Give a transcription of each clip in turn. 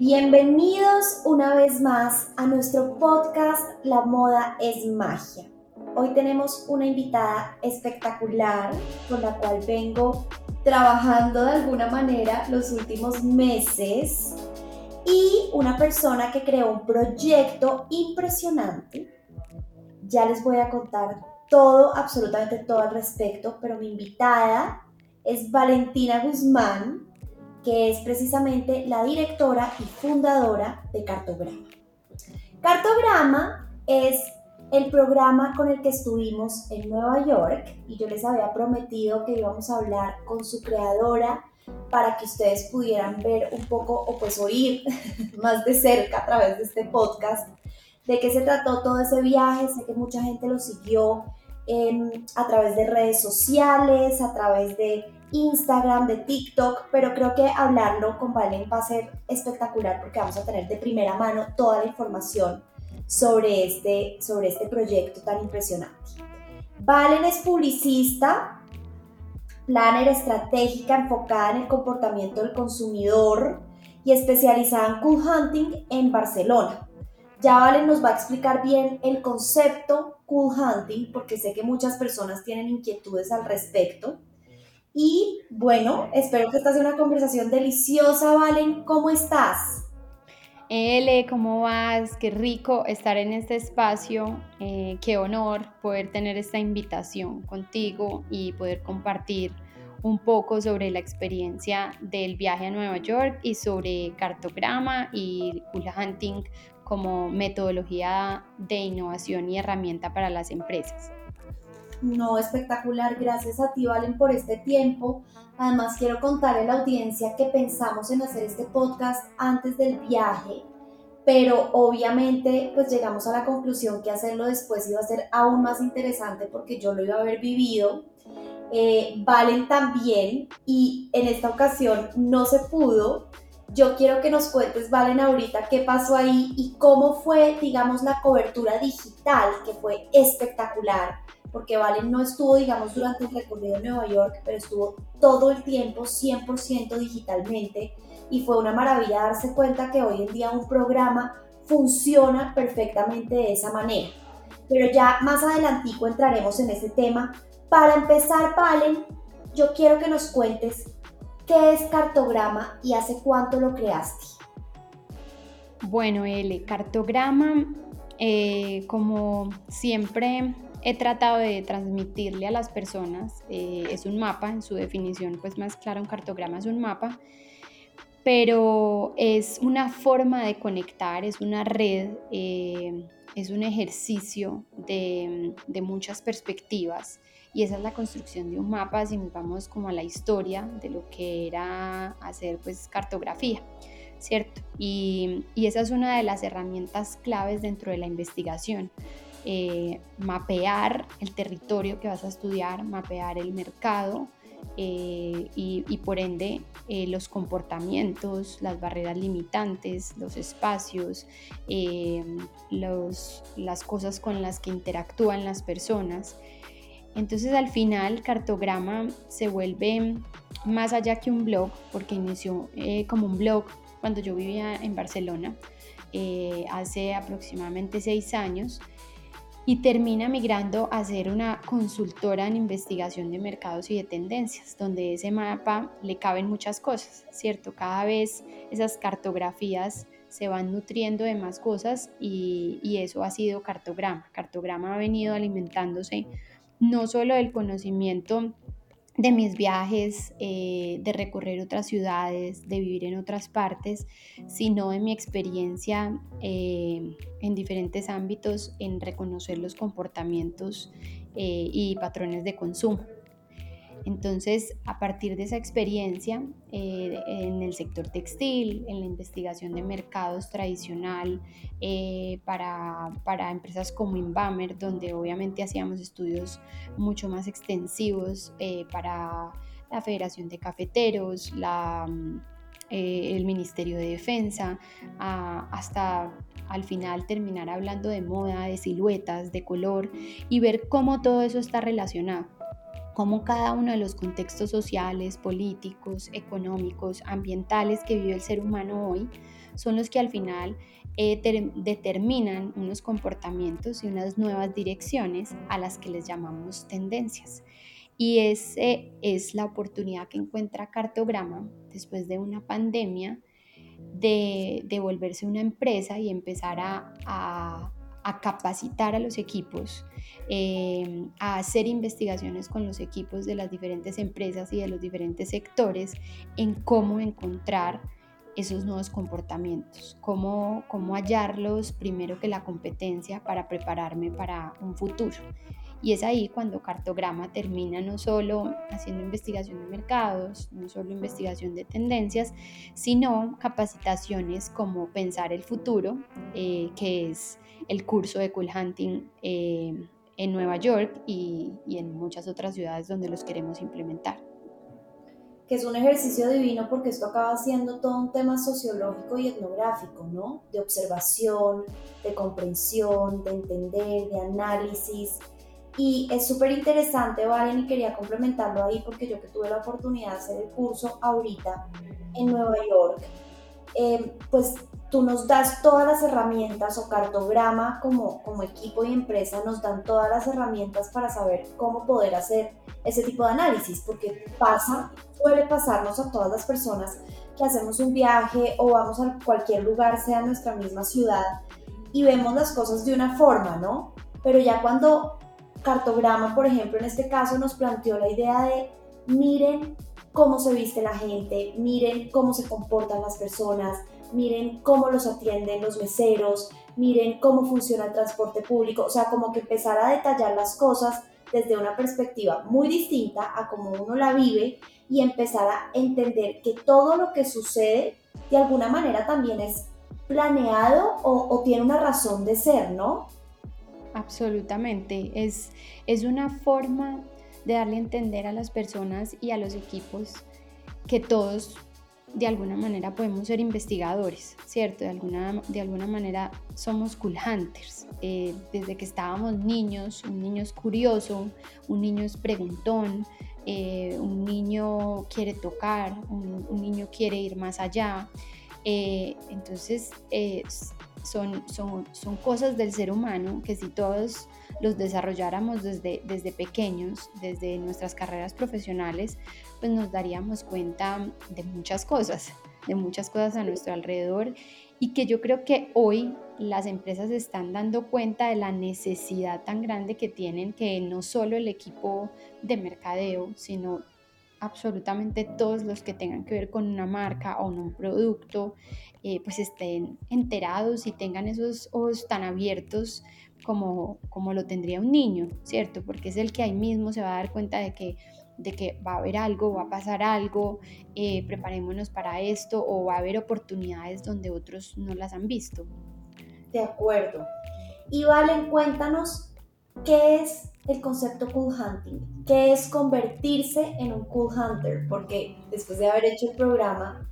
Bienvenidos una vez más a nuestro podcast La moda es magia. Hoy tenemos una invitada espectacular con la cual vengo trabajando de alguna manera los últimos meses y una persona que creó un proyecto impresionante. Ya les voy a contar todo, absolutamente todo al respecto, pero mi invitada es Valentina Guzmán, que es precisamente la directora y fundadora de Cartograma. Cartograma es el programa con el que estuvimos en Nueva York y yo les había prometido que íbamos a hablar con su creadora para que ustedes pudieran ver un poco o pues oír más de cerca a través de este podcast de qué se trató todo ese viaje. Sé que mucha gente lo siguió em, a través de redes sociales, a través de Instagram, de TikTok, pero creo que hablarlo con Valen va a ser espectacular porque vamos a tener de primera mano toda la información sobre este, sobre este proyecto tan impresionante. Valen es publicista, planner estratégica enfocada en el comportamiento del consumidor y especializada en cool hunting en Barcelona. Ya Valen nos va a explicar bien el concepto cool hunting porque sé que muchas personas tienen inquietudes al respecto. Y bueno, espero que esta sea una conversación deliciosa, Valen. ¿Cómo estás? Ele, ¿cómo vas? Qué rico estar en este espacio. Eh, qué honor poder tener esta invitación contigo y poder compartir un poco sobre la experiencia del viaje a Nueva York y sobre cartograma y hula hunting como metodología de innovación y herramienta para las empresas. No, espectacular. Gracias a ti, Valen, por este tiempo. Además, quiero contarle a la audiencia que pensamos en hacer este podcast antes del viaje, pero obviamente pues llegamos a la conclusión que hacerlo después iba a ser aún más interesante porque yo lo iba a haber vivido. Eh, Valen también y en esta ocasión no se pudo. Yo quiero que nos cuentes, Valen, ahorita qué pasó ahí y cómo fue, digamos, la cobertura digital, que fue espectacular porque Valen no estuvo, digamos, durante el recorrido en Nueva York, pero estuvo todo el tiempo 100% digitalmente y fue una maravilla darse cuenta que hoy en día un programa funciona perfectamente de esa manera. Pero ya más adelantico entraremos en ese tema. Para empezar, Valen, yo quiero que nos cuentes qué es cartograma y hace cuánto lo creaste. Bueno, el cartograma, eh, como siempre he tratado de transmitirle a las personas, eh, es un mapa, en su definición pues más clara un cartograma es un mapa, pero es una forma de conectar, es una red, eh, es un ejercicio de, muchas perspectivas y esa es la construcción de un mapa si nos vamos como a la historia de lo que era hacer pues cartografía. ¿Cierto? Y esa es una de las herramientas claves dentro de la investigación eh, mapear el territorio que vas a estudiar, mapear el mercado eh, y, por ende eh, los comportamientos, las barreras limitantes, los espacios, los, las cosas con las que interactúan las personas. Entonces al final Cartograma se vuelve más allá que un blog, porque inició como un blog cuando yo vivía en Barcelona hace aproximadamente seis años y termina migrando a ser una consultora en investigación de mercados y de tendencias, donde ese mapa le caben muchas cosas, ¿cierto? Cada vez esas cartografías se van nutriendo de más cosas y, y eso ha sido cartograma. Cartograma ha venido alimentándose no solo del conocimiento de mis viajes, eh, de recorrer otras ciudades, de vivir en otras partes, sino de mi experiencia eh, en diferentes ámbitos en reconocer los comportamientos eh, y patrones de consumo. Entonces, a partir de esa experiencia eh, en el sector textil, en la investigación de mercados tradicional, eh, para, para, empresas como Inbamer, donde obviamente hacíamos estudios mucho más extensivos eh, para la Federación de Cafeteros, la, el Ministerio de Defensa, hasta al final terminar hablando de moda, de siluetas, de color y ver cómo todo eso está relacionado cómo cada uno de los contextos sociales, políticos, económicos, ambientales que vive el ser humano hoy son los que al final eh, determinan unos comportamientos y unas nuevas direcciones a las que les llamamos tendencias. Y esa es la oportunidad que encuentra Cartograma después de una pandemia de, de volverse una empresa y empezar a, capacitar a los equipos, eh, a hacer investigaciones con los equipos de las diferentes empresas y de los diferentes sectores en cómo encontrar esos nuevos comportamientos, cómo, cómo hallarlos primero que la competencia para prepararme para un futuro. Y es ahí cuando Cartograma termina no solo haciendo investigación de mercados, no solo investigación de tendencias, sino capacitaciones como Pensar el Futuro, eh, que es el curso de Cool Hunting eh, en Nueva York y, y en muchas otras ciudades donde los queremos implementar que es un ejercicio divino porque esto acaba siendo todo un tema sociológico y etnográfico, ¿no? De observación, de comprensión, de entender, de análisis. Y es súper interesante, Valen, y quería complementarlo ahí porque yo que tuve la oportunidad de hacer el curso ahorita en Nueva York, eh, pues tú nos das todas las herramientas o cartograma como, como equipo y empresa nos dan todas las herramientas para saber cómo poder hacer ese tipo de análisis, porque pasa, suele pasarnos a todas las personas que hacemos un viaje o vamos a cualquier lugar, sea nuestra misma ciudad, y vemos las cosas de una forma, ¿no? Pero ya cuando cartograma, por ejemplo, en este caso nos planteó la idea de miren cómo se viste la gente, miren cómo se comportan las personas, miren cómo los atienden los meseros, miren cómo funciona el transporte público, o sea, como que empezar a detallar las cosas desde una perspectiva muy distinta a cómo uno la vive y empezar a entender que todo lo que sucede de alguna manera también es planeado o, tiene una razón de ser, ¿no? Absolutamente, es, es una forma de darle a entender a las personas y a los equipos que todos de alguna manera podemos ser investigadores, ¿cierto? De alguna, de alguna manera somos cool hunters. Eh, desde que estábamos niños, un niño es curioso, un niño es preguntón, eh, un niño quiere tocar, un, niño quiere ir más allá. Eh, entonces, son, son, son cosas del ser humano que si todos los desarrolláramos desde, desde pequeños, desde nuestras carreras profesionales, pues nos daríamos cuenta de muchas cosas, de muchas cosas a nuestro alrededor y que yo creo que hoy las empresas están dando cuenta de la necesidad tan grande que tienen que no solo el equipo de mercadeo, sino absolutamente todos los que tengan que ver con una marca o un producto, eh, pues estén enterados y tengan esos ojos tan abiertos como, como lo tendría un niño, ¿cierto? Porque es el que ahí mismo se va a dar cuenta de que de que va a haber algo, va a pasar algo, eh, preparémonos para esto o va a haber oportunidades donde otros no las han visto. De acuerdo. Y Valen, cuéntanos qué es el concepto cool hunting, qué es convertirse en un cool hunter, porque después de haber hecho el programa,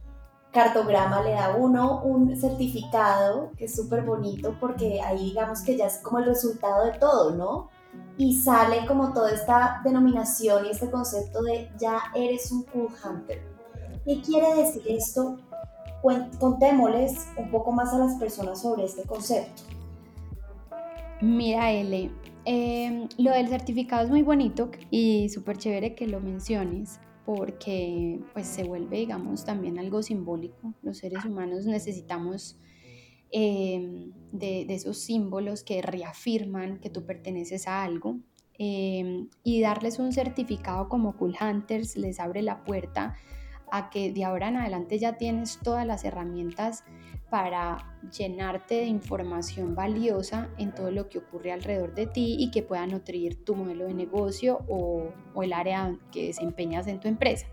Cartograma le da uno un certificado que es súper bonito porque ahí digamos que ya es como el resultado de todo, ¿no? y sale como toda esta denominación y este concepto de ya eres un cool hunter. ¿Qué quiere decir esto? Contémosles un poco más a las personas sobre este concepto. Mira, L, em, lo del certificado es muy bonito y súper chévere que lo menciones porque pues se vuelve, digamos, también algo simbólico. Los seres humanos necesitamos Em, de, esos símbolos que reafirman que tú perteneces a algo. Em, y darles un certificado como Cool Hunters les abre la puerta a que de ahora en adelante ya tienes todas las herramientas para llenarte de información valiosa en todo lo que ocurre alrededor de ti y que pueda nutrir tu modelo de negocio o, el área que desempeñas en tu empresa.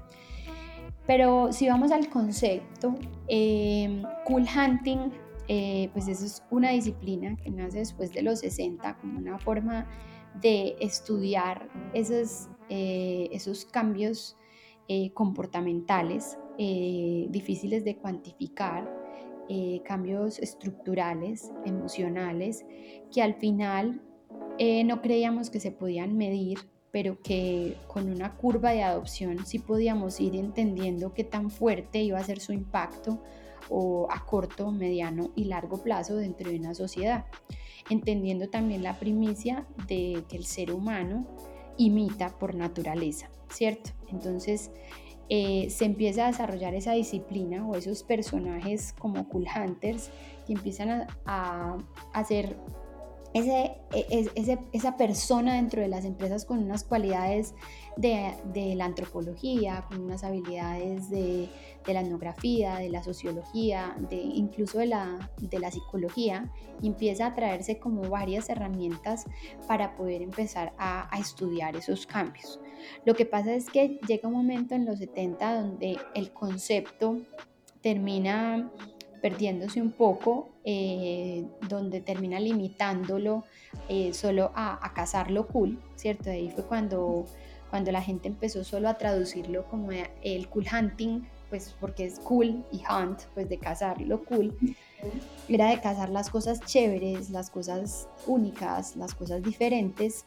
Pero si vamos al concepto, eh, Cool Hunting eh, pues eso es una disciplina que nace después de los 60 como una forma de estudiar esos, eh, esos cambios eh, comportamentales difíciles de cuantificar, cambios estructurales, emocionales, que al final no creíamos que se podían medir, pero que con una curva de adopción sí podíamos ir entendiendo qué tan fuerte iba a ser su impacto o a corto, mediano y largo plazo dentro de una sociedad, entendiendo también la primicia de que el ser humano imita por naturaleza, ¿cierto? Entonces eh, se empieza a desarrollar esa disciplina o esos personajes como Cool Hunters que empiezan a, hacer e, ese, esa persona dentro de las empresas con unas cualidades de, la antropología, con unas habilidades de, la etnografía, de la sociología, de, incluso de la, de la psicología, empieza a traerse como varias herramientas para poder empezar a, a estudiar esos cambios. Lo que pasa es que llega un momento en los 70 donde el concepto termina perdiéndose un poco, eh, donde termina limitándolo eh, solo a, a cazar lo cool, ¿cierto? Ahí fue cuando, cuando la gente empezó solo a traducirlo como el cool hunting, pues porque es cool y hunt, pues de cazar lo cool. Era de cazar las cosas chéveres, las cosas únicas, las cosas diferentes,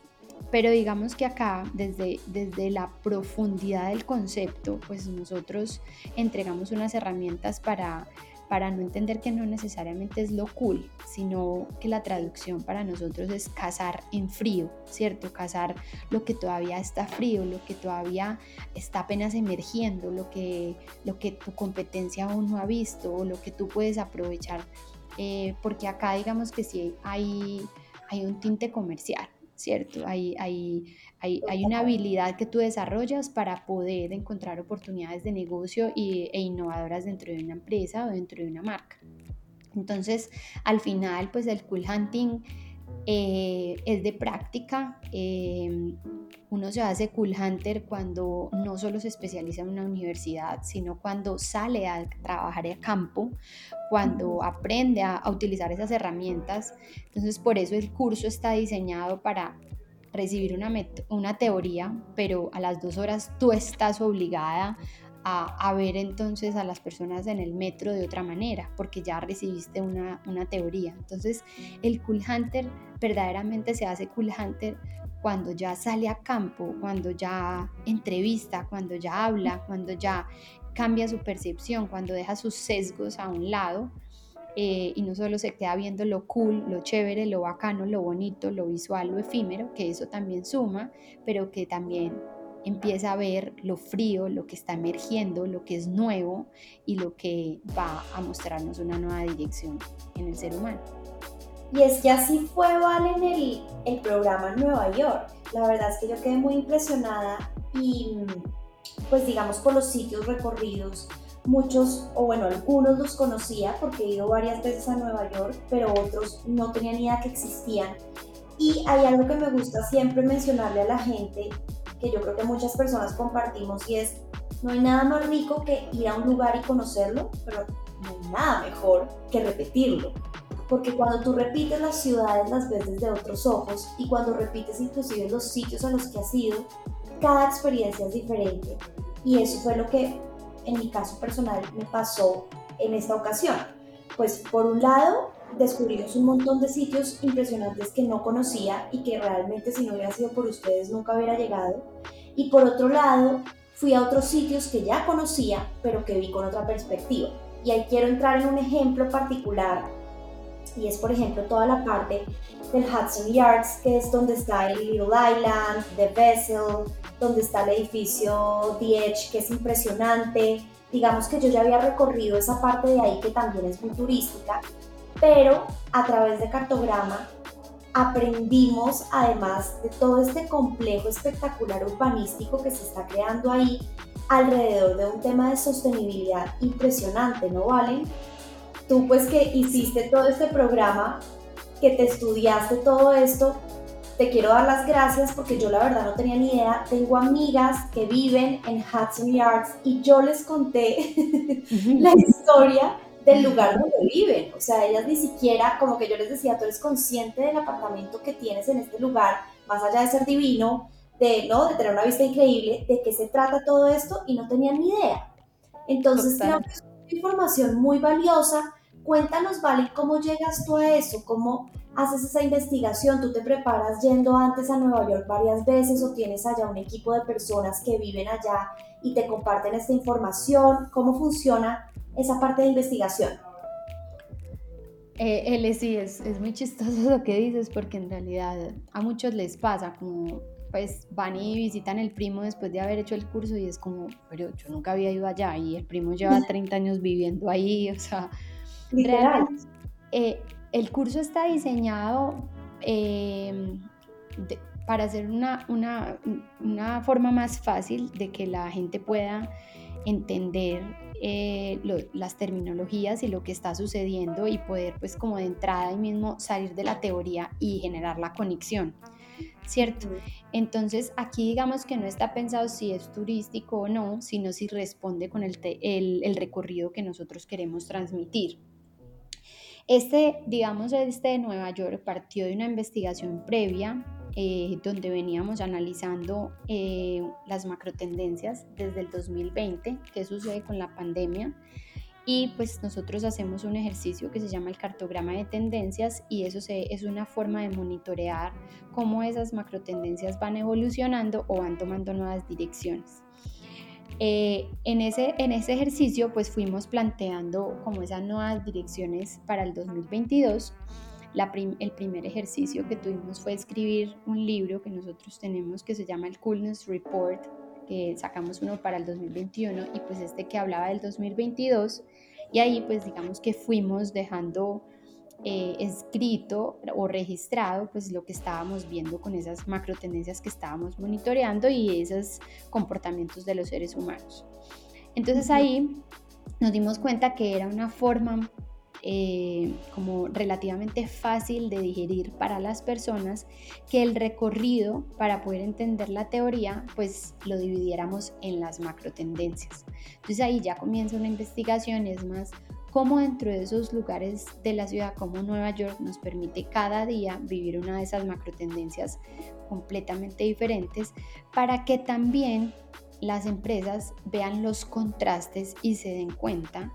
pero digamos que acá, desde, desde la profundidad del concepto, pues nosotros entregamos unas herramientas para para no entender que no necesariamente es lo cool, sino que la traducción para nosotros es cazar en frío, ¿cierto? Cazar lo que todavía está frío, lo que todavía está apenas emergiendo, lo que, lo que tu competencia aún no ha visto o lo que tú puedes aprovechar, eh, porque acá digamos que sí hay, hay un tinte comercial, ¿cierto? Hay, hay, hay, una habilidad que tú desarrollas para poder encontrar oportunidades de negocio y, e innovadoras dentro de una empresa o dentro de una marca. Entonces, al final, pues el cool hunting eh, es de práctica. Eh, uno se hace cool hunter cuando no solo se especializa en una universidad, sino cuando sale a trabajar a campo, cuando aprende a, a utilizar esas herramientas. Entonces, por eso el curso está diseñado para recibir una, una teoría, pero a las dos horas tú estás obligada a, a, ver entonces a las personas en el metro de otra manera, porque ya recibiste una, una teoría. Entonces, el Cool Hunter verdaderamente se hace Cool Hunter cuando ya sale a campo, cuando ya entrevista, cuando ya habla, cuando ya cambia su percepción, cuando deja sus sesgos a un lado eh, y no solo se queda viendo lo cool, lo chévere, lo bacano, lo bonito, lo visual, lo efímero, que eso también suma, pero que también empieza a ver lo frío, lo que está emergiendo, lo que es nuevo y lo que va a mostrarnos una nueva dirección en el ser humano. Y es que así fue, Vale, en el, el programa Nueva York. La verdad es que yo quedé muy impresionada y pues digamos por los sitios recorridos, muchos, o bueno, algunos los conocía porque he ido varias veces a Nueva York, pero otros no tenían ni idea que existían. Y hay algo que me gusta siempre mencionarle a la gente, que yo creo que muchas personas compartimos, y es, no hay nada más rico que ir a un lugar y conocerlo, pero no hay nada mejor que repetirlo. Porque cuando tú repites las ciudades las ves desde otros ojos y cuando repites inclusive los sitios a los que has ido, cada experiencia es diferente. Y eso fue lo que en mi caso personal me pasó en esta ocasión. Pues por un lado, descubrimos un montón de sitios impresionantes que no conocía y que realmente si no hubiera sido por ustedes nunca hubiera llegado. Y por otro lado, fui a otros sitios que ya conocía, pero que vi con otra perspectiva. Y ahí quiero entrar en un ejemplo particular, y es por ejemplo toda la parte del Hudson Yards, que es donde está el Little Island, The Vessel, donde está el edificio Edge, que es impresionante. Digamos que yo ya había recorrido esa parte de ahí que también es muy turística, pero a través de cartograma aprendimos además de todo este complejo espectacular urbanístico que se está creando ahí alrededor de un tema de sostenibilidad impresionante, ¿no, Valen? Tú pues que hiciste todo este programa, que te estudiaste todo esto, te quiero dar las gracias porque yo la verdad no tenía ni idea. Tengo amigas que viven en Hudson Yards y yo les conté la historia del lugar donde viven. O sea, ellas ni siquiera, como que yo les decía, tú eres consciente del apartamento que tienes en este lugar, más allá de ser divino, de, ¿no? de tener una vista increíble, de qué se trata todo esto y no tenían ni idea. Entonces, creo que es una información muy valiosa. Cuéntanos, Vale, cómo llegas tú a eso, cómo haces esa investigación? ¿Tú te preparas yendo antes a Nueva York varias veces o tienes allá un equipo de personas que viven allá y te comparten esta información? ¿Cómo funciona esa parte de investigación? Eh, sí, es, es muy chistoso lo que dices porque en realidad a muchos les pasa como pues van y visitan el primo después de haber hecho el curso y es como, pero yo nunca había ido allá y el primo lleva 30 años viviendo ahí, o sea, realmente eh, el curso está diseñado eh, para hacer una, una, una, forma más fácil de que la gente pueda entender eh, las terminologías y lo que está sucediendo y poder pues como de entrada ahí mismo salir de la teoría y generar la conexión. ¿cierto? Entonces aquí digamos que no está pensado si es turístico o no, sino si responde con el, el, recorrido que nosotros queremos transmitir. Este, digamos, este de Nueva York partió de una investigación previa eh, donde veníamos analizando eh, las macrotendencias desde el 2020, qué sucede con la pandemia, y pues nosotros hacemos un ejercicio que se llama el cartograma de tendencias y eso se, es una forma de monitorear cómo esas macrotendencias van evolucionando o van tomando nuevas direcciones. Eh, en, ese, en ese ejercicio pues fuimos planteando como esas nuevas direcciones para el 2022. La el primer ejercicio que tuvimos fue escribir un libro que nosotros tenemos que se llama el Coolness Report, que sacamos uno para el 2021 y pues este que hablaba del 2022 y ahí pues digamos que fuimos dejando eh, escrito o registrado pues lo que estábamos viendo con esas macro tendencias que estábamos monitoreando y esos comportamientos de los seres humanos. Entonces ahí nos dimos cuenta que era una forma eh, como relativamente fácil de digerir para las personas que el recorrido para poder entender la teoría pues lo dividiéramos en las macro tendencias. Entonces ahí ya comienza una investigación, es más cómo dentro de esos lugares de la ciudad como Nueva York nos permite cada día vivir una de esas macro tendencias completamente diferentes para que también las empresas vean los contrastes y se den cuenta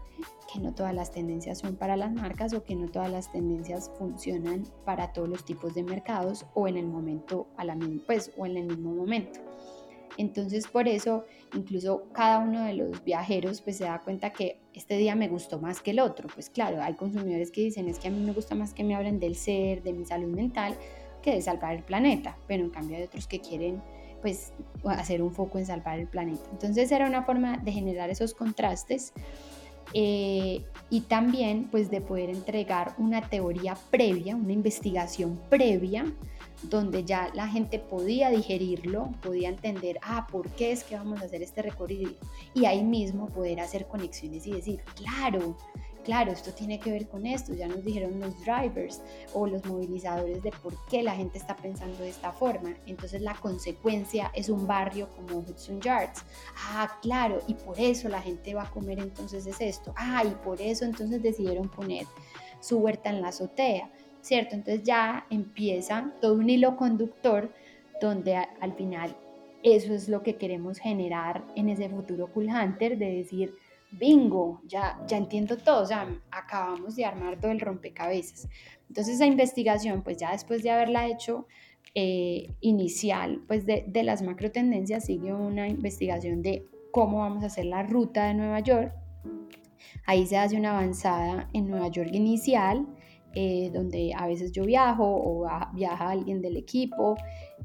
que no todas las tendencias son para las marcas o que no todas las tendencias funcionan para todos los tipos de mercados o en el momento a la pues o en el mismo momento. Entonces por eso incluso cada uno de los viajeros pues se da cuenta que este día me gustó más que el otro. Pues claro, hay consumidores que dicen es que a mí me gusta más que me hablen del ser, de mi salud mental, que de salvar el planeta, pero en cambio hay otros que quieren pues hacer un foco en salvar el planeta. Entonces era una forma de generar esos contrastes eh, y también pues de poder entregar una teoría previa, una investigación previa, donde ya la gente podía digerirlo, podía entender, ah, ¿por qué es que vamos a hacer este recorrido? Y ahí mismo poder hacer conexiones y decir, claro, claro, esto tiene que ver con esto, ya nos dijeron los drivers o los movilizadores de por qué la gente está pensando de esta forma. Entonces la consecuencia es un barrio como Hudson Yards. Ah, claro, y por eso la gente va a comer entonces es esto. Ah, y por eso entonces decidieron poner su huerta en la azotea, ¿cierto? Entonces ya empieza todo un hilo conductor donde al final eso es lo que queremos generar en ese futuro Cool Hunter, de decir, bingo, ya, ya entiendo todo, o sea, acabamos de armar todo el rompecabezas. Entonces esa investigación, pues ya después de haberla hecho eh, inicial, pues de, de las macro tendencias, sigue una investigación de cómo vamos a hacer la ruta de Nueva York. Ahí se hace una avanzada en Nueva York inicial, eh, donde a veces yo viajo o viaja alguien del equipo,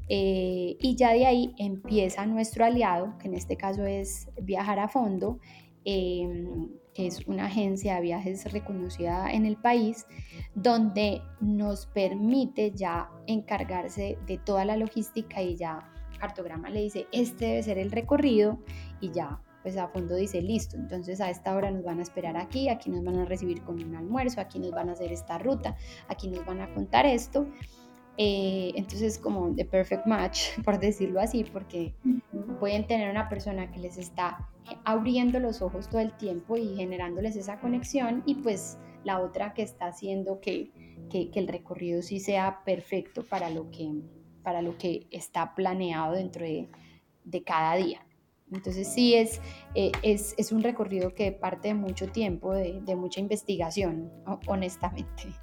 eh, y ya de ahí empieza nuestro aliado, que en este caso es viajar a fondo, Em, que es una agencia de viajes reconocida en el país, donde nos permite ya encargarse de toda la logística y ya Cartograma le dice, este debe ser el recorrido y ya pues a fondo dice, listo, entonces a esta hora nos van a esperar aquí, aquí nos van a recibir con un almuerzo, aquí nos van a hacer esta ruta, aquí nos van a contar esto eh, entonces, como de perfect match, por decirlo así, porque pueden tener una persona que les está abriendo los ojos todo el tiempo y generándoles esa conexión y pues la otra que está haciendo que, que, el recorrido sí sea perfecto para lo que, para lo que está planeado dentro de, de cada día. Entonces sí es, eh, es, es, un recorrido que parte de mucho tiempo, de, mucha investigación, honestamente.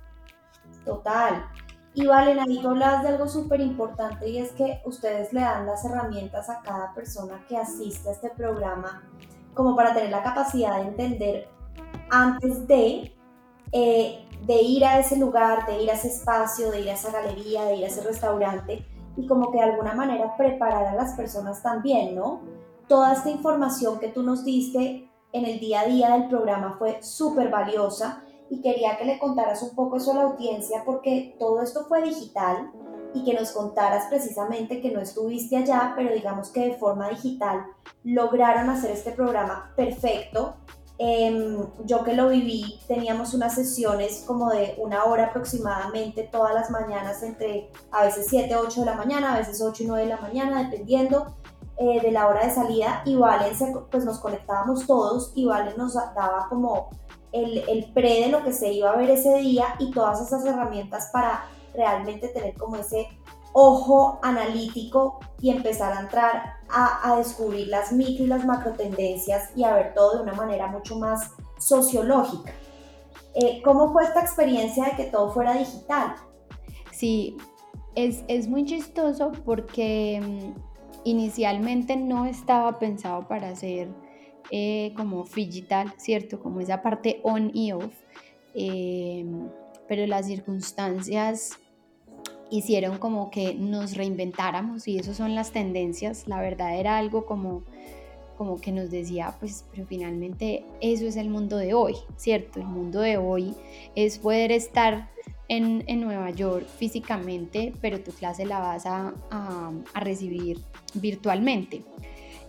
Total. Y Valen, ahí tú hablabas de algo súper importante y es que ustedes le dan las herramientas a cada persona que asiste a este programa como para tener la capacidad de entender antes de, eh, de ir a ese lugar, de ir a ese espacio, de ir a esa galería, de ir a ese restaurante y como que de alguna manera preparar a las personas también, ¿no? Toda esta información que tú nos diste en el día a día del programa fue súper valiosa y quería que le contaras un poco eso a la audiencia porque todo esto fue digital y que nos contaras precisamente que no estuviste allá, pero digamos que de forma digital lograron hacer este programa perfecto. Em, yo que lo viví, teníamos unas sesiones como de una hora aproximadamente todas las mañanas entre a veces 7, 8 de la mañana, a veces 8 y 9 de la mañana, dependiendo eh, de la hora de salida. Y Valen, pues nos conectábamos todos y Valen nos daba como el, el pre de lo que se iba a ver ese día y todas esas herramientas para realmente tener como ese ojo analítico y empezar a entrar a, descubrir las micro y las macro tendencias y a ver todo de una manera mucho más sociológica. Eh, ¿Cómo fue esta experiencia de que todo fuera digital? Sí, es, es muy chistoso porque mm, inicialmente no estaba pensado para ser eh, como digital, ¿cierto? Como esa parte on y off. Eh, pero las circunstancias hicieron como que nos reinventáramos y eso son las tendencias. La verdad era algo como, como que nos decía, pues, pero finalmente eso es el mundo de hoy, ¿cierto? El mundo de hoy es poder estar en, en Nueva York físicamente, pero tu clase la vas a, a, a recibir virtualmente.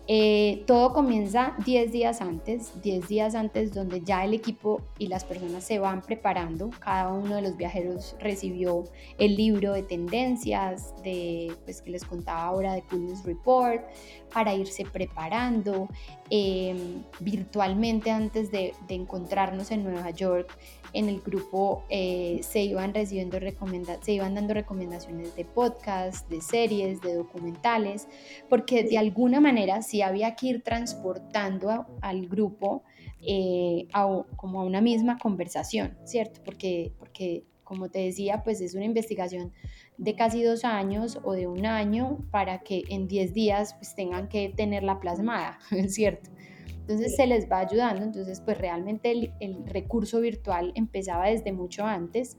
Eh, todo comienza 10 días antes, 10 días antes donde ya el equipo y las personas se van preparando. Cada uno de los viajeros recibió el libro de tendencias de, pues, que les contaba ahora de Coolness Report para irse preparando em, virtualmente antes de, de encontrarnos en Nueva York en el grupo eh, se iban recibiendo se iban dando recomendaciones de podcast, de series, de documentales, porque de alguna manera sí había que ir transportando al grupo eh, como a una misma conversación, ¿cierto? Porque, porque, como te decía, pues es una investigación de casi dos años o de un año para que en 10 días pues tengan que tenerla plasmada, ¿cierto? Entonces se les va ayudando, entonces pues realmente el, recurso virtual empezaba desde mucho antes,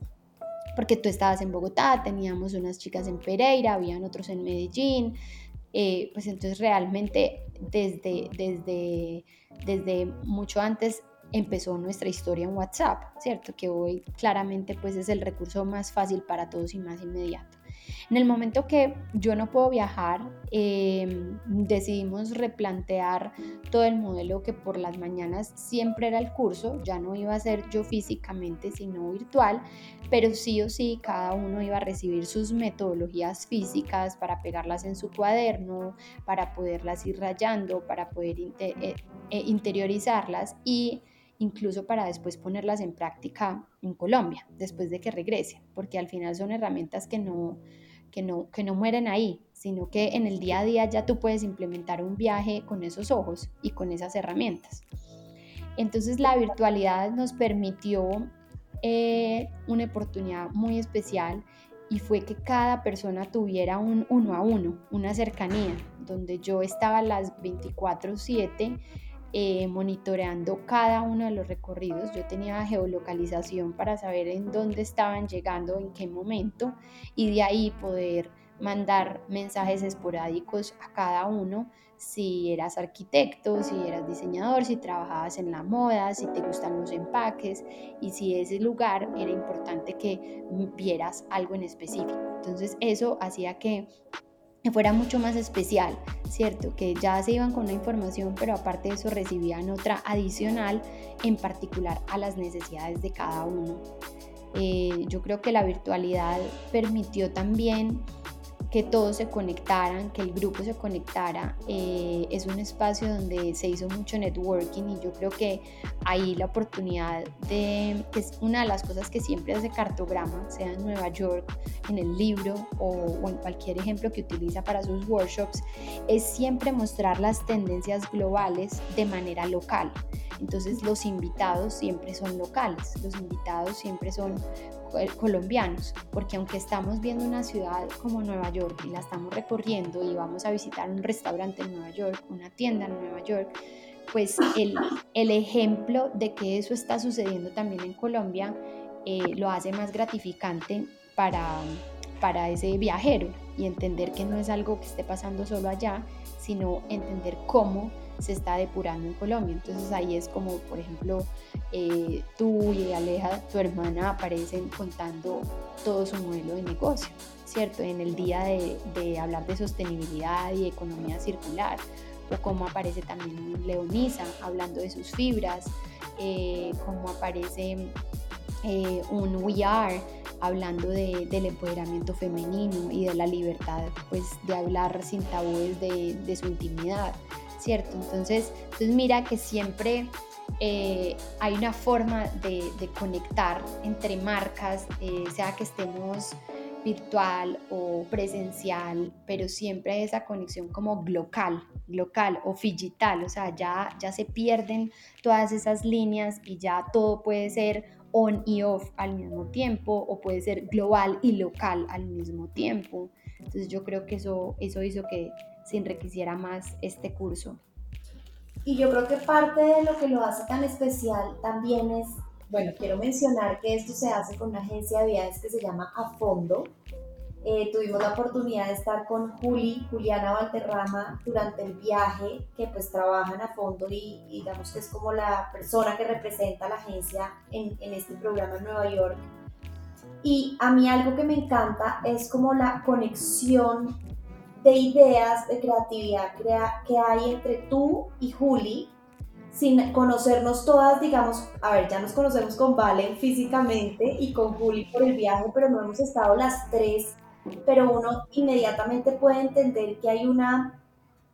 porque tú estabas en Bogotá, teníamos unas chicas en Pereira, habían otros en Medellín, eh, pues entonces realmente desde, desde, desde mucho antes empezó nuestra historia en WhatsApp, ¿cierto? Que hoy claramente pues es el recurso más fácil para todos y más inmediato. En el momento que yo no puedo viajar, em, decidimos replantear todo el modelo que por las mañanas siempre era el curso, ya no iba a ser yo físicamente, sino virtual, pero sí o sí cada uno iba a recibir sus metodologías físicas para pegarlas en su cuaderno, para poderlas ir rayando, para poder eh, eh, interiorizarlas y incluso para después ponerlas en práctica en Colombia, después de que regresen, porque al final son herramientas que no, que no, que no mueren ahí, sino que en el día a día ya tú puedes implementar un viaje con esos ojos y con esas herramientas. Entonces la virtualidad nos permitió eh, una oportunidad muy especial y fue que cada persona tuviera un uno a uno, una cercanía, donde yo estaba las 24/7 eh, monitoreando cada uno de los recorridos. Yo tenía geolocalización para saber en dónde estaban llegando, en qué momento, y de ahí poder mandar mensajes esporádicos a cada uno si eras arquitecto, si eras diseñador, si trabajabas en la moda, si te gustan los empaques y si ese lugar era importante que vieras algo en específico. Entonces eso hacía que fuera mucho más especial, ¿cierto? Que ya se iban con una información, pero aparte de eso recibían otra adicional, en particular a las necesidades de cada uno. Eh, yo creo que la virtualidad permitió también que todos se conectaran, que el grupo se conectara. Eh, es un espacio donde se hizo mucho networking y yo creo que ahí la oportunidad de, que es una de las cosas que siempre hace cartograma, sea en Nueva York, en el libro o, o en cualquier ejemplo que utiliza para sus workshops, es siempre mostrar las tendencias globales de manera local. Entonces los invitados siempre son locales, los invitados siempre son colombianos, porque aunque estamos viendo una ciudad como Nueva York y la estamos recorriendo y vamos a visitar un restaurante en Nueva York, una tienda en Nueva York, pues el, el ejemplo de que eso está sucediendo también en Colombia eh, lo hace más gratificante para, para ese viajero y entender que no es algo que esté pasando solo allá, sino entender cómo se está depurando en Colombia. Entonces ahí es como, por ejemplo, eh, tú y Aleja, tu hermana, aparecen contando todo su modelo de negocio, ¿cierto? En el día de, hablar de sostenibilidad y economía circular, o como aparece también Leonisa hablando de sus fibras, eh, como aparece eh, un We Are hablando del empoderamiento femenino y de la libertad pues, de hablar sin tabúes de, de su intimidad. Entonces, entonces mira que siempre eh, hay una forma de, conectar entre marcas, eh, sea que estemos virtual o presencial, pero siempre hay esa conexión como local, local o digital, o sea, ya, ya se pierden todas esas líneas y ya todo puede ser on y off al mismo tiempo o puede ser global y local al mismo tiempo. Entonces yo creo que eso, eso hizo que, se enriqueciera más este curso. Y yo creo que parte de lo que lo hace tan especial también es, bueno, quiero mencionar que esto se hace con una agencia de viajes que se llama A Fondo. Eh, tuvimos la oportunidad de estar con Juli, Juliana Valterrama, durante el viaje, que pues trabajan a fondo y, digamos que es como la persona que representa a la agencia en, en este programa en Nueva York. Y a mí algo que me encanta es como la conexión de ideas, de creatividad que hay entre tú y Juli, sin conocernos todas, digamos, a ver, ya nos conocemos con Valen físicamente y con Juli por el viaje, pero no hemos estado las tres, pero uno inmediatamente puede entender que hay una,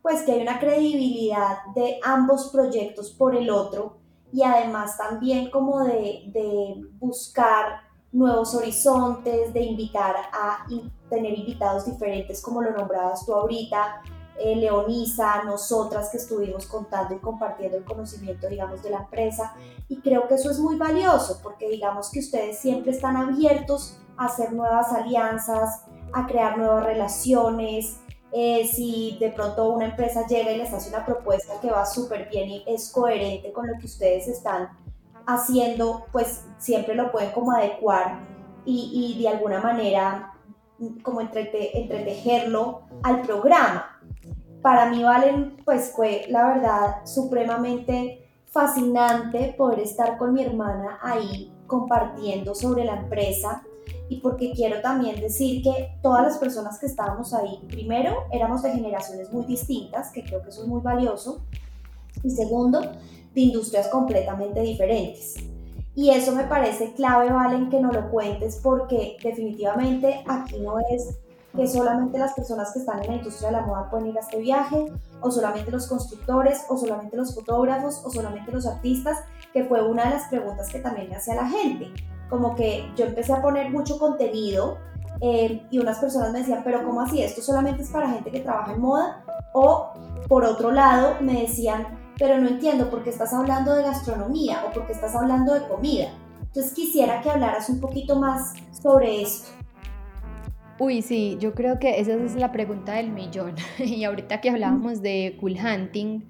pues que hay una credibilidad de ambos proyectos por el otro y además también como de, de buscar nuevos horizontes, de invitar a tener invitados diferentes, como lo nombrabas tú ahorita, eh, Leonisa, nosotras que estuvimos contando y compartiendo el conocimiento, digamos, de la empresa. Y creo que eso es muy valioso, porque digamos que ustedes siempre están abiertos a hacer nuevas alianzas, a crear nuevas relaciones. Eh, si de pronto una empresa llega y les hace una propuesta que va súper bien y es coherente con lo que ustedes están haciendo, pues siempre lo pueden como adecuar y, y de alguna manera como entrete, entretejerlo al programa. Para mí Valen, pues fue la verdad supremamente fascinante poder estar con mi hermana ahí compartiendo sobre la empresa y porque quiero también decir que todas las personas que estábamos ahí, primero, éramos de generaciones muy distintas, que creo que eso es muy valioso, y segundo, de industrias completamente diferentes. Y eso me parece clave, Valen, que no lo cuentes porque definitivamente aquí no es que solamente las personas que están en la industria de la moda pueden ir a este viaje, o solamente los constructores, o solamente los fotógrafos, o solamente los artistas, que fue una de las preguntas que también me hacía la gente. Como que yo empecé a poner mucho contenido eh, y unas personas me decían, pero ¿cómo así? ¿Esto solamente es para gente que trabaja en moda? O por otro lado me decían, pero no entiendo por qué estás hablando de gastronomía o por qué estás hablando de comida. Entonces quisiera que hablaras un poquito más sobre esto. Uy, sí, yo creo que esa es la pregunta del millón. y ahorita que hablábamos de cool hunting,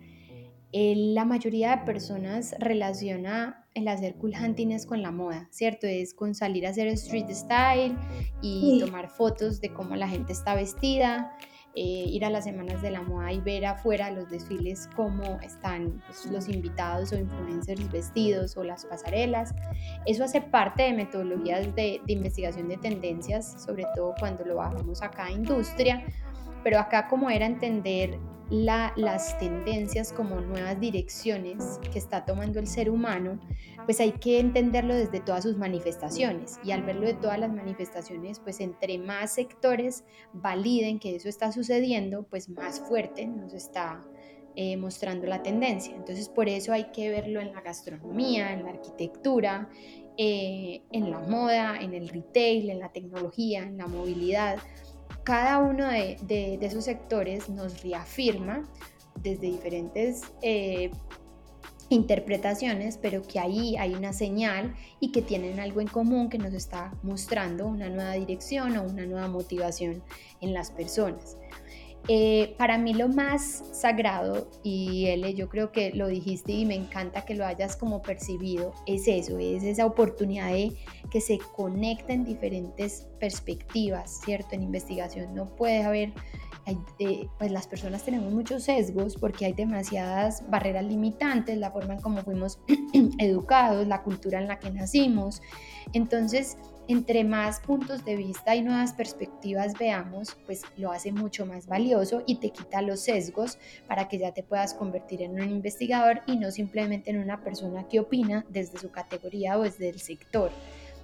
la mayoría de personas relaciona el hacer cool hunting es con la moda, ¿cierto? Es con salir a hacer street style y tomar fotos de cómo la gente está vestida. Eh, ir a las semanas de la moda y ver afuera los desfiles cómo están pues, los invitados o influencers vestidos o las pasarelas. Eso hace parte de metodologías de, de investigación de tendencias, sobre todo cuando lo bajamos acá a industria, pero acá como era entender las tendencias como nuevas direcciones que está tomando el ser humano, pues hay que entenderlo desde todas sus manifestaciones y al verlo de todas las manifestaciones, pues entre más sectores validen que eso está sucediendo, pues más fuerte nos está eh, mostrando la tendencia. Entonces por eso hay que verlo en la gastronomía, en la arquitectura, eh, en la moda, en el retail, en la tecnología, en la movilidad cada uno de, esos sectores nos reafirma desde diferentes eh, interpretaciones, pero que ahí hay una señal y que tienen algo en común que nos está mostrando una nueva dirección o una nueva motivación en las personas. Eh, para mí lo más sagrado, y L, yo creo que lo dijiste y me encanta que lo hayas como percibido, es eso, es esa oportunidad de que se conecten diferentes perspectivas, ¿cierto? En investigación no puede haber eh, pues las personas tenemos muchos sesgos porque hay demasiadas barreras limitantes, la forma en cómo fuimos educados, la cultura en la que nacimos. Entonces, entre más puntos de vista y nuevas perspectivas veamos, pues lo hace mucho más valioso y te quita los sesgos para que ya te puedas convertir en un investigador y no simplemente en una persona que opina desde su categoría o desde el sector.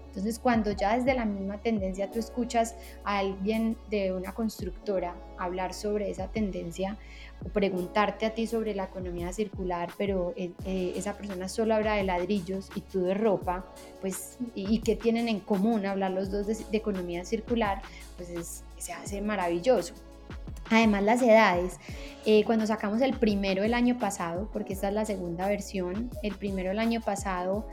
Entonces, cuando ya desde la misma tendencia tú escuchas a alguien de una constructora hablar sobre esa tendencia preguntarte a ti sobre la economía circular, pero eh, eh, esa persona solo habla de ladrillos y tú de ropa, pues, y, qué tienen en común hablar los dos de, economía circular, pues se hace maravilloso. Además las edades, eh, cuando sacamos el primero el año pasado, porque esta es la segunda versión, el primero el año pasado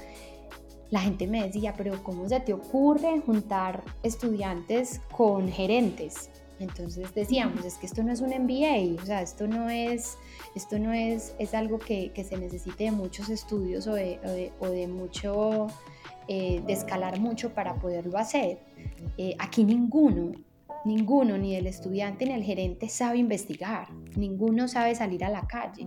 la gente me decía, pero ¿cómo se te ocurre juntar estudiantes con gerentes? Entonces decíamos, es que esto no es un MBA, o sea, esto no es, esto no es, es algo que, se necesite de muchos estudios o de, o de, mucho, eh, de escalar mucho para poderlo hacer. Eh, aquí ninguno, ninguno, ni el estudiante ni el gerente sabe investigar, ninguno sabe salir a la calle.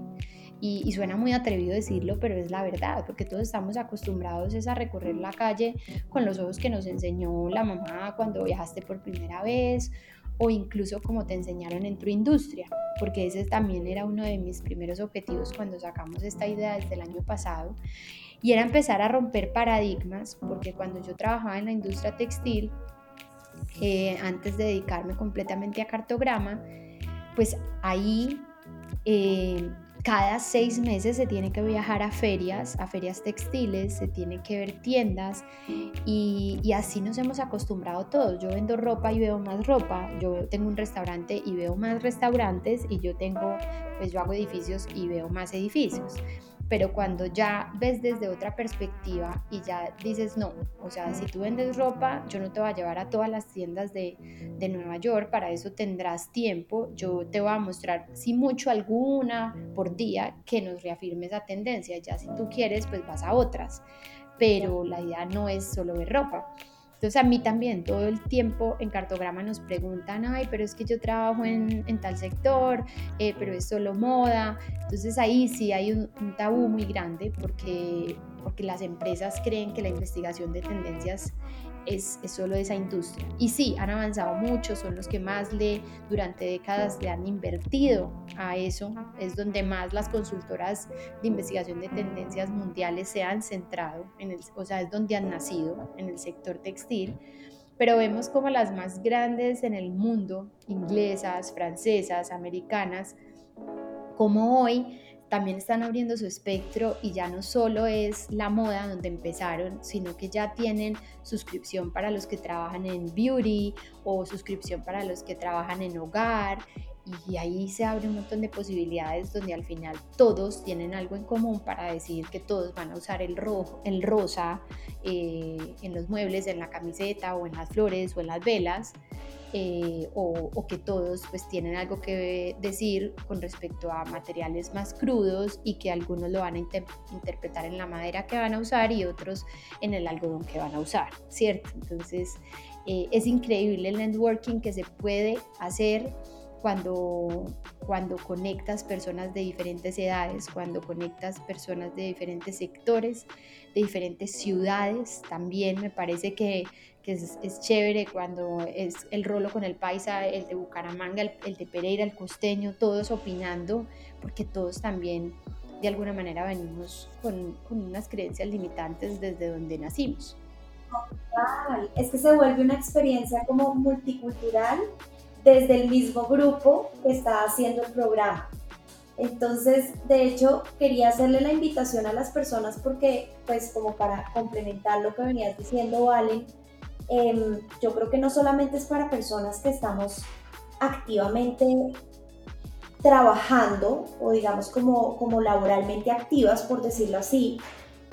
Y, suena muy atrevido decirlo, pero es la verdad, porque todos estamos acostumbrados a recorrer la calle con los ojos que nos enseñó la mamá cuando viajaste por primera vez o incluso como te enseñaron en tu industria, porque ese también era uno de mis primeros objetivos cuando sacamos esta idea desde el año pasado, y era empezar a romper paradigmas, porque cuando yo trabajaba en la industria textil, eh, antes de dedicarme completamente a cartograma, pues ahí eh, cada seis meses se tiene que viajar a ferias, a ferias textiles, se tiene que ver tiendas y, así nos hemos acostumbrado todos. Yo vendo ropa y veo más ropa, yo tengo un restaurante y veo más restaurantes y yo tengo, pues yo hago edificios y veo más edificios pero cuando ya ves desde otra perspectiva y ya dices, no, o sea, si tú vendes ropa, yo no te voy a llevar a todas las tiendas de, de Nueva York, para eso tendrás tiempo, yo te voy a mostrar, si mucho alguna por día, que nos reafirme esa tendencia, ya si tú quieres, pues vas a otras, pero la idea no es solo ver ropa. Entonces a mí también todo el tiempo en cartograma nos preguntan, ay, pero es que yo trabajo en, tal sector, eh, pero es solo moda. Entonces ahí sí hay un, un tabú muy grande porque, porque las empresas creen que la investigación de tendencias es, solo esa industria. Y sí, han avanzado mucho, son los que más le, durante décadas le han invertido a eso, es donde más las consultoras de investigación de tendencias mundiales se han centrado, en el, o sea, es donde han nacido en el sector textil. Pero vemos como las más grandes en el mundo, inglesas, francesas, americanas, como hoy también están abriendo su espectro y ya no solo es la moda donde empezaron, sino que ya tienen suscripción para los que trabajan en beauty o suscripción para los que trabajan en hogar. Y ahí se abre un montón de posibilidades donde al final todos tienen algo en común para decidir que todos van a usar el rojo, el rosa eh, en los muebles, en la camiseta o en las flores o en las velas eh, o, que todos pues tienen algo que decir con respecto a materiales más crudos y que algunos lo van a interpretar en la madera que van a usar y otros en el algodón que van a usar, ¿cierto? Entonces eh, es increíble el networking que se puede hacer cuando, cuando conectas personas de diferentes edades, cuando conectas personas de diferentes sectores, de diferentes ciudades. También me parece que que es, es, chévere cuando es el rolo con el paisa, el de Bucaramanga, el, de Pereira, el costeño, todos opinando, porque todos también de alguna manera venimos con, con unas creencias limitantes desde donde nacimos. Es que se vuelve una experiencia como multicultural desde el mismo grupo que está haciendo el programa. Entonces, de hecho, quería hacerle la invitación a las personas porque, pues, como para complementar lo que venías diciendo, Valen, Yo creo que no solamente es para personas que estamos activamente trabajando o digamos como, como laboralmente activas, por decirlo así,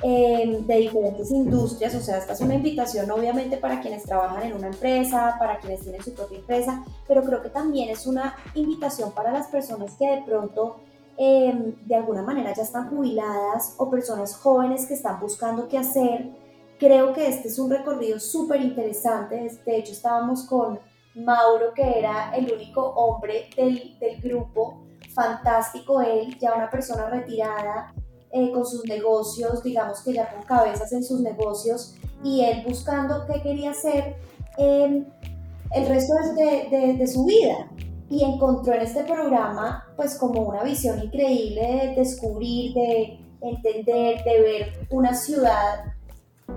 em, de diferentes industrias, o sea, esta es una invitación obviamente para quienes trabajan en una empresa, para quienes tienen su propia empresa, pero creo que también es una invitación para las personas que de pronto em, de alguna manera ya están jubiladas o personas jóvenes que están buscando qué hacer. Creo que este es un recorrido súper interesante, de hecho estábamos con Mauro, que era el único hombre del, grupo, fantástico él, ya una persona retirada eh, con sus negocios, digamos que ya con cabezas en sus negocios, y él buscando qué quería hacer el resto de, de, de, su vida. Y encontró en este programa pues como una visión increíble de descubrir, de entender, de ver una ciudad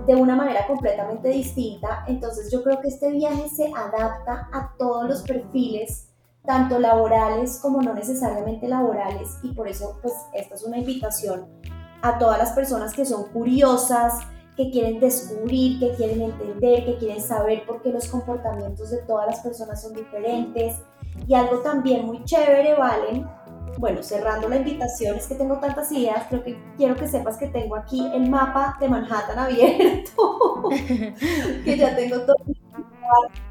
de una manera completamente distinta. Entonces yo creo que este viaje se adapta a todos los perfiles, tanto laborales como no necesariamente laborales, y por eso pues esta es una invitación a todas las personas que son curiosas, que quieren descubrir, que quieren entender, que quieren saber por qué los comportamientos de todas las personas son diferentes. Y algo también muy chévere, Valen, bueno, cerrando la invitación, es que tengo tantas ideas, creo que quiero que sepas que tengo aquí el mapa de Manhattan abierto, que ya tengo todo.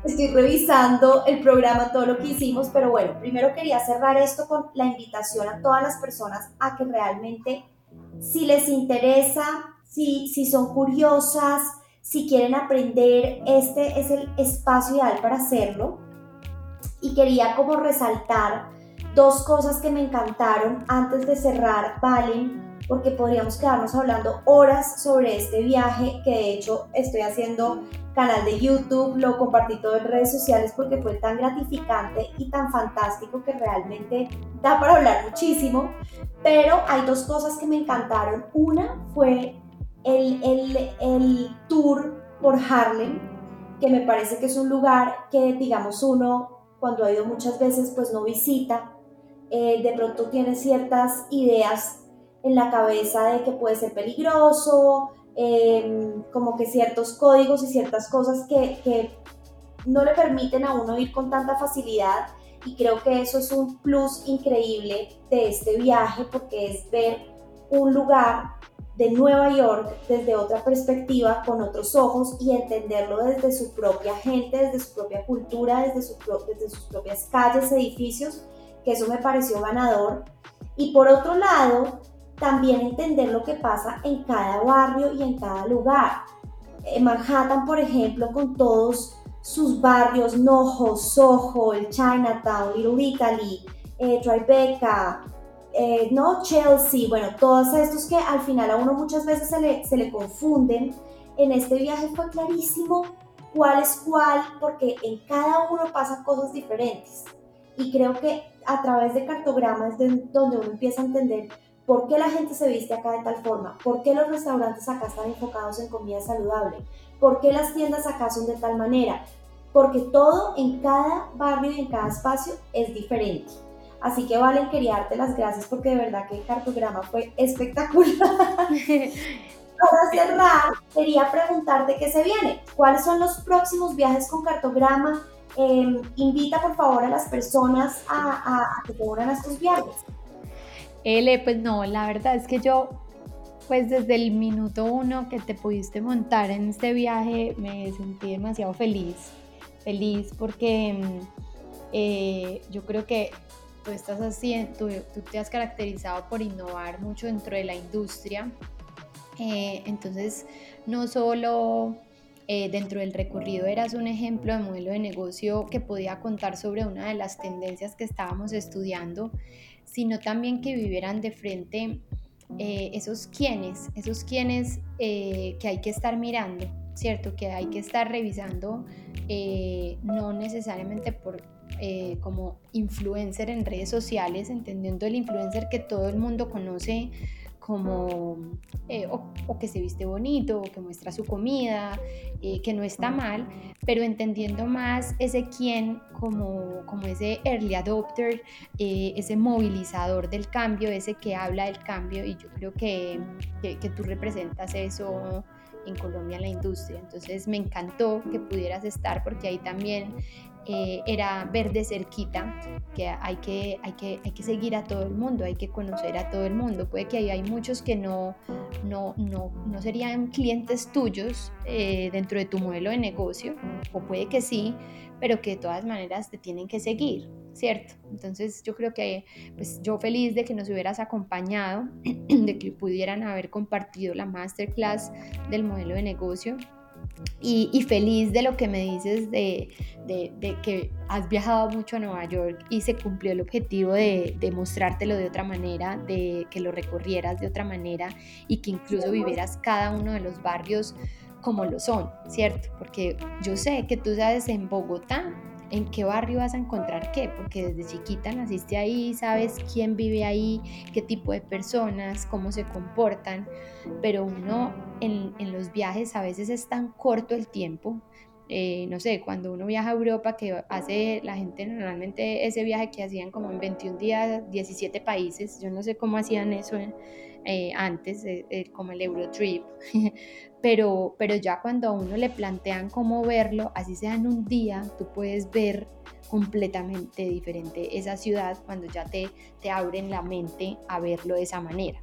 Estoy revisando el programa, todo lo que hicimos, pero bueno, primero quería cerrar esto con la invitación a todas las personas a que realmente, si les interesa, si, si son curiosas, si quieren aprender, este es el espacio ideal para hacerlo. Y quería como resaltar Dos cosas que me encantaron antes de cerrar, Valen, porque podríamos quedarnos hablando horas sobre este viaje, que de hecho estoy haciendo canal de YouTube, lo compartí todo en redes sociales porque fue tan gratificante y tan fantástico que realmente da para hablar muchísimo. Pero hay dos cosas que me encantaron. Una fue el, el, el tour por Harlem, que me parece que es un lugar que, digamos, uno cuando ha ido muchas veces, pues no visita eh, de pronto tiene ciertas ideas en la cabeza de que puede ser peligroso, em, como que ciertos códigos y ciertas cosas que, que no le permiten a uno ir con tanta facilidad. Y creo que eso es un plus increíble de este viaje porque es ver un lugar de Nueva York desde otra perspectiva, con otros ojos y entenderlo desde su propia gente, desde su propia cultura, desde, su, desde sus propias calles, edificios que eso me pareció ganador. Y por otro lado, también entender lo que pasa en cada barrio y en cada lugar. En Manhattan, por ejemplo, con todos sus barrios, Noho, Soho, el Chinatown, Little Italy, eh, Tribeca, eh, no Chelsea, bueno, todos estos que al final a uno muchas veces se le, se le confunden. En este viaje fue clarísimo cuál es cuál, porque en cada uno pasan cosas diferentes. Y creo que a través de cartogramas es donde uno empieza a entender por qué la gente se viste acá de tal forma, por qué los restaurantes acá están enfocados en comida saludable, por qué las tiendas acá son de tal manera, porque todo en cada barrio y en cada espacio es diferente. Así que Valen, quería darte las gracias porque de verdad que el cartograma fue espectacular. Para cerrar, quería preguntarte qué se viene. ¿Cuáles son los próximos viajes con cartograma? Em, invita por favor a las personas a, que te unan a estos viajes. Ele, pues no, la verdad es que yo, pues desde el minuto uno que te pudiste montar en este viaje, me sentí demasiado feliz. Feliz porque mm, eh, yo creo que tú estás así, tú, tú, te has caracterizado por innovar mucho dentro de la industria. Eh, entonces, no solo eh, dentro del recorrido eras un ejemplo de modelo de negocio que podía contar sobre una de las tendencias que estábamos estudiando, sino también que vivieran de frente eh, esos quienes, esos quienes eh, que hay que estar mirando, ¿cierto? Que hay que estar revisando, no necesariamente por como influencer en redes sociales, entendiendo el influencer que todo el mundo conoce como eh, o, que se viste bonito, o que muestra su comida, eh, que no está mal, pero entendiendo más ese quién como, como ese early adopter, eh, ese movilizador del cambio, ese que habla del cambio, y yo creo que, que, tú representas eso en Colombia la industria. Entonces me encantó que pudieras estar porque ahí también eh, era ver de cerquita que hay, que hay, que hay que seguir a todo el mundo, hay que conocer a todo el mundo. Puede que ahí hay muchos que no, no, no, no serían clientes tuyos eh, dentro de tu modelo de negocio, o puede que sí, pero que de todas maneras te tienen que seguir, ¿cierto? Entonces yo creo que pues yo feliz de que nos hubieras acompañado, de que pudieran haber compartido la masterclass del modelo de negocio. Y, feliz de lo que me dices de, de, de, que has viajado mucho a Nueva York y se cumplió el objetivo de, de, mostrártelo de otra manera, de que lo recorrieras de otra manera y que incluso vivieras cada uno de los barrios como lo son, ¿cierto? Porque yo sé que tú sabes en Bogotá en qué barrio vas a encontrar qué, porque desde chiquita naciste ahí, sabes quién vive ahí, qué tipo de personas, cómo se comportan, pero uno en, los viajes a veces es tan corto el tiempo. Eh, no sé, cuando uno viaja a Europa, que hace la gente normalmente ese viaje que hacían como en 21 días, 17 países, yo no sé cómo hacían eso eh, antes, eh, como el Eurotrip, pero, pero ya cuando a uno le plantean cómo verlo, así sea en un día, tú puedes ver completamente diferente esa ciudad cuando ya te, te abren la mente a verlo de esa manera.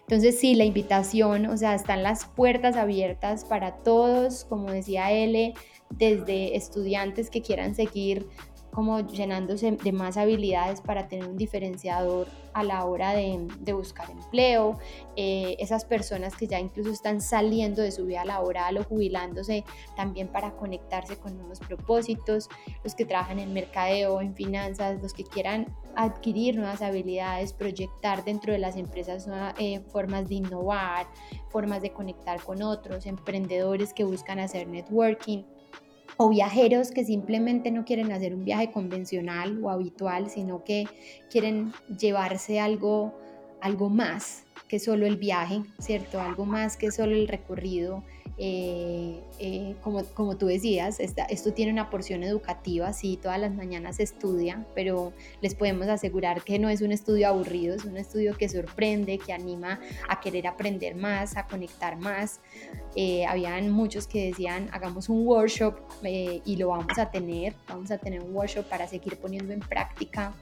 Entonces sí, la invitación, o sea, están las puertas abiertas para todos, como decía L, desde estudiantes que quieran seguir como llenándose de más habilidades para tener un diferenciador a la hora de, buscar empleo, eh, esas personas que ya incluso están saliendo de su vida laboral o jubilándose también para conectarse con nuevos propósitos, los que trabajan en mercadeo, en finanzas, los que quieran adquirir nuevas habilidades, proyectar dentro de las empresas eh, formas de innovar, formas de conectar con otros, emprendedores que buscan hacer networking o viajeros que simplemente no quieren hacer un viaje convencional o habitual, sino que quieren llevarse algo, algo más que solo el viaje, ¿cierto? Algo más que solo el recorrido eh, eh, como, como tú decías, esto tiene una porción educativa, sí, todas las mañanas se estudia, pero les podemos asegurar que no es un estudio aburrido, es un estudio que sorprende, que anima a querer aprender más, a conectar más. Eh, habían muchos que decían, hagamos un workshop y lo vamos a tener, vamos a tener un workshop para seguir poniendo en práctica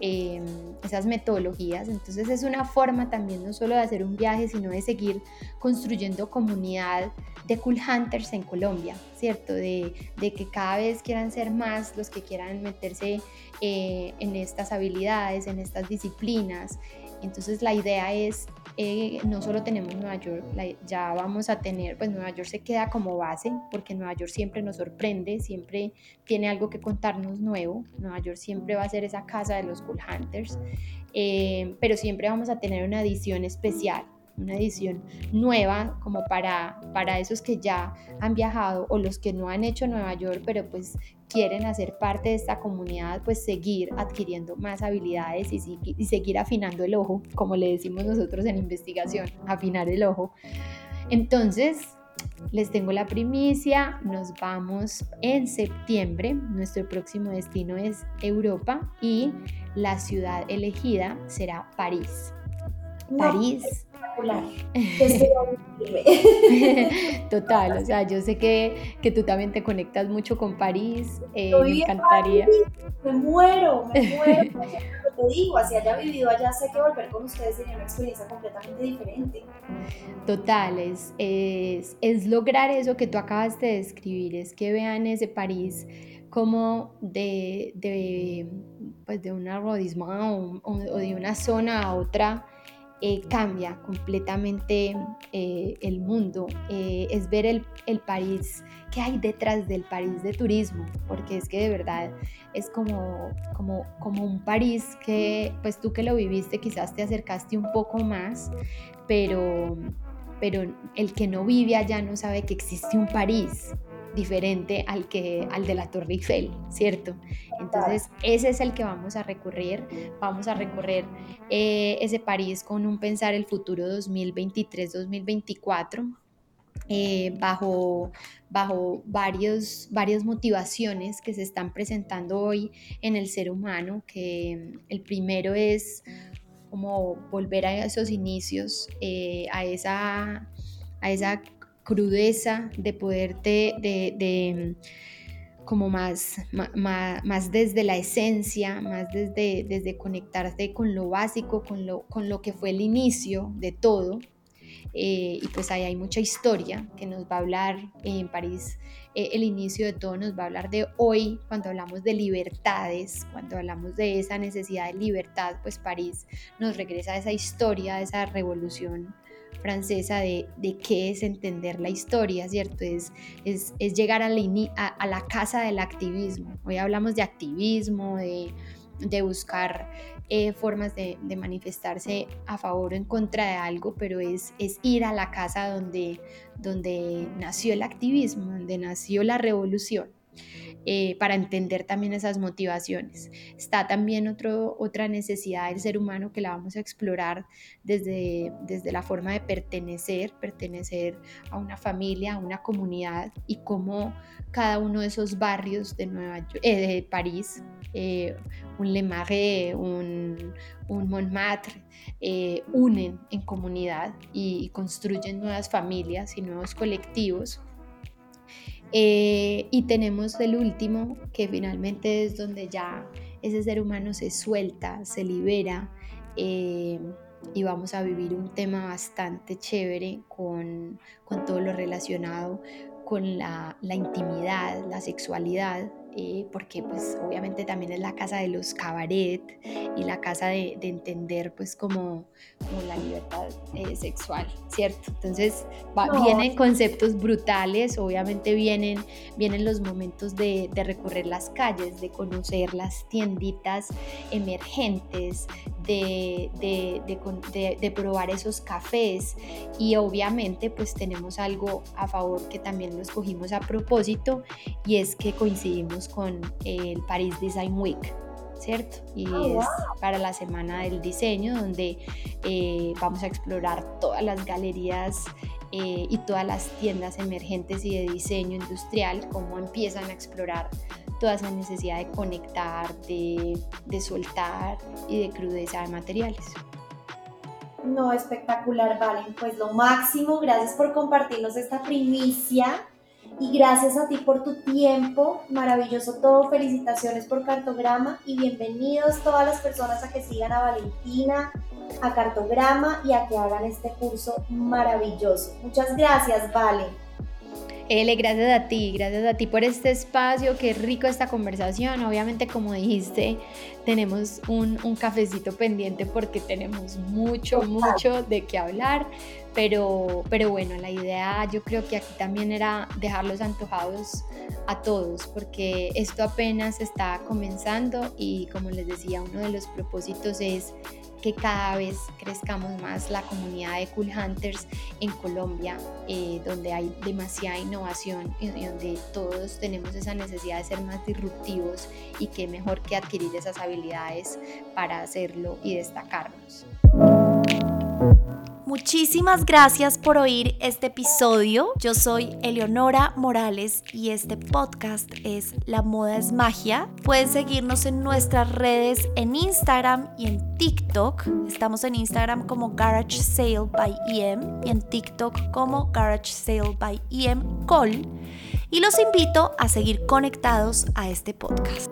Em, esas metodologías. Entonces es una forma también no solo de hacer un viaje, sino de seguir construyendo comunidad de cool hunters en Colombia, ¿cierto? De, que cada vez quieran ser más los que quieran meterse eh, en estas habilidades, en estas disciplinas. Entonces la idea es eh, no solo tenemos Nueva York, ya vamos a tener, pues Nueva York se queda como base, porque Nueva York siempre nos sorprende, siempre tiene algo que contarnos nuevo, Nueva York siempre va a ser esa casa de los Cool Hunters, eh, pero siempre vamos a tener una edición especial una edición nueva como para, para esos que ya han viajado o los que no han hecho Nueva York, pero pues quieren hacer parte de esta comunidad, pues seguir adquiriendo más habilidades y, y seguir afinando el ojo, como le decimos nosotros en investigación, afinar el ojo. Entonces, les tengo la primicia, nos vamos en septiembre, nuestro próximo destino es Europa y la ciudad elegida será París. París Total, o sea, yo sé que, que, tú también te conectas mucho con París, eh, me encantaría. me muero, me muero. te digo, así haya vivido allá, sé que volver con ustedes sería una experiencia completamente diferente. Total, es, es, lograr eso que tú acabas de describir, es que vean ese París como de, de, pues de un arrodismo o de una zona a otra eh, cambia completamente eh, el mundo, eh, es ver el, el, París que hay detrás del París de turismo, porque es que de verdad es como, como, como un París que pues tú que lo viviste quizás te acercaste un poco más, pero, pero el que no vive allá no sabe que existe un París, diferente al, que, al de la Torre Eiffel, ¿cierto? Entonces, ese es el que vamos a recorrer. Vamos a recorrer eh, ese París con un pensar el futuro 2023-2024. Eh, bajo, bajo varios, varias motivaciones que se están presentando hoy en el ser humano, que el primero es como volver a esos inicios, eh, a, esa, a esa crudeza, de poderte, de, de como más, más, desde la esencia, más desde, desde conectarte con lo básico, con lo, con lo que fue el inicio de todo. Eh, y pues ahí hay mucha historia que nos va a hablar en París. Eh, el inicio de todo nos va a hablar de hoy, cuando hablamos de libertades, cuando hablamos de esa necesidad de libertad, pues París nos regresa a esa historia, a esa revolución francesa de, de, qué es entender la historia, ¿cierto? Es, es, es llegar a la, a, la, casa del activismo. Hoy hablamos de activismo, de, de buscar eh, formas de, de, manifestarse a favor o en contra de algo, pero es, es ir a la casa donde, donde nació el activismo, donde nació la revolución. Eh, para entender también esas motivaciones. Está también otro, otra necesidad del ser humano que la vamos a explorar desde, desde la forma de pertenecer, pertenecer a una familia, a una comunidad y cómo cada uno de esos barrios de, Nueva eh, de París, eh, un Le Marais, un, un Montmartre, unen en comunidad y construyen nuevas familias y nuevos colectivos eh, y tenemos el último, que finalmente es donde ya ese ser humano se suelta, se libera eh, y vamos a vivir un tema bastante chévere con, con todo lo relacionado con la, la intimidad, la sexualidad, eh, porque pues obviamente también es la casa de los cabaret y la casa de, entender pues como, como la libertad eh, sexual, ¿cierto? Entonces vienen conceptos brutales, obviamente vienen, vienen los momentos de, de recorrer las calles, de conocer las tienditas emergentes, de, de, de, probar esos cafés y obviamente pues tenemos algo a favor que también lo escogimos a propósito y es que coincidimos con el Paris Design Week. ¿cierto? Y oh, es para la semana del diseño, donde eh, vamos a explorar todas las galerías eh, y todas las tiendas emergentes y de diseño industrial, cómo empiezan a explorar toda esa necesidad de conectar, de, de soltar y de crudeza de materiales. No, espectacular, Valen. Pues lo máximo, gracias por compartirnos esta primicia y gracias a ti por tu tiempo. Maravilloso todo. Felicitaciones por Cartograma y bienvenidos todas las personas a que sigan a Valentina, a Cartograma y a que hagan este curso maravilloso. Muchas gracias, Valen. Ele, gracias a ti, gracias a ti por este espacio, qué rico esta conversación. Obviamente, como dijiste, tenemos un, un cafecito pendiente porque tenemos mucho, mucho de qué hablar, pero, pero bueno, la idea yo creo que aquí también era dejarlos antojados a todos, porque esto apenas está comenzando y como les decía, uno de los propósitos es que cada vez crezcamos más la comunidad de Cool Hunters en Colombia, eh, donde hay demasiada innovación y donde todos tenemos esa necesidad de ser más disruptivos y que mejor que adquirir esas habilidades para hacerlo y destacarnos. Muchísimas gracias por oír este episodio. Yo soy Eleonora Morales y este podcast es La Moda es Magia. Pueden seguirnos en nuestras redes en Instagram y en TikTok. Estamos en Instagram como Garage Sale by EM y en TikTok como Garage Sale by EM Call. Y los invito a seguir conectados a este podcast.